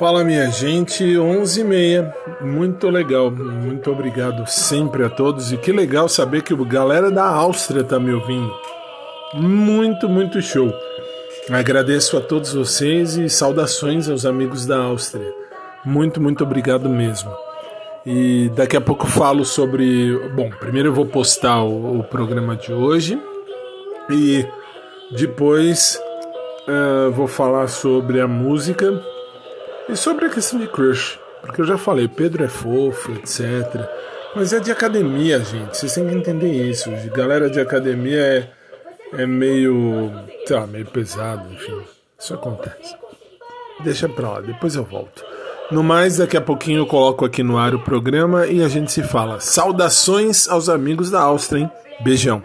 Fala minha gente, 11h30, muito legal, muito obrigado sempre a todos e que legal saber que a galera da Áustria tá me ouvindo, muito, muito show. Agradeço a todos vocês e saudações aos amigos da Áustria, muito, muito obrigado mesmo. E daqui a pouco falo sobre. Bom, primeiro eu vou postar o, o programa de hoje e depois uh, vou falar sobre a música e sobre a questão de crush, porque eu já falei, Pedro é fofo, etc. Mas é de academia, gente. Vocês têm que entender isso. Galera de academia é, é meio. lá, meio pesado, enfim. Isso acontece. Deixa pra lá, depois eu volto. No mais, daqui a pouquinho eu coloco aqui no ar o programa e a gente se fala. Saudações aos amigos da Áustria, hein? Beijão.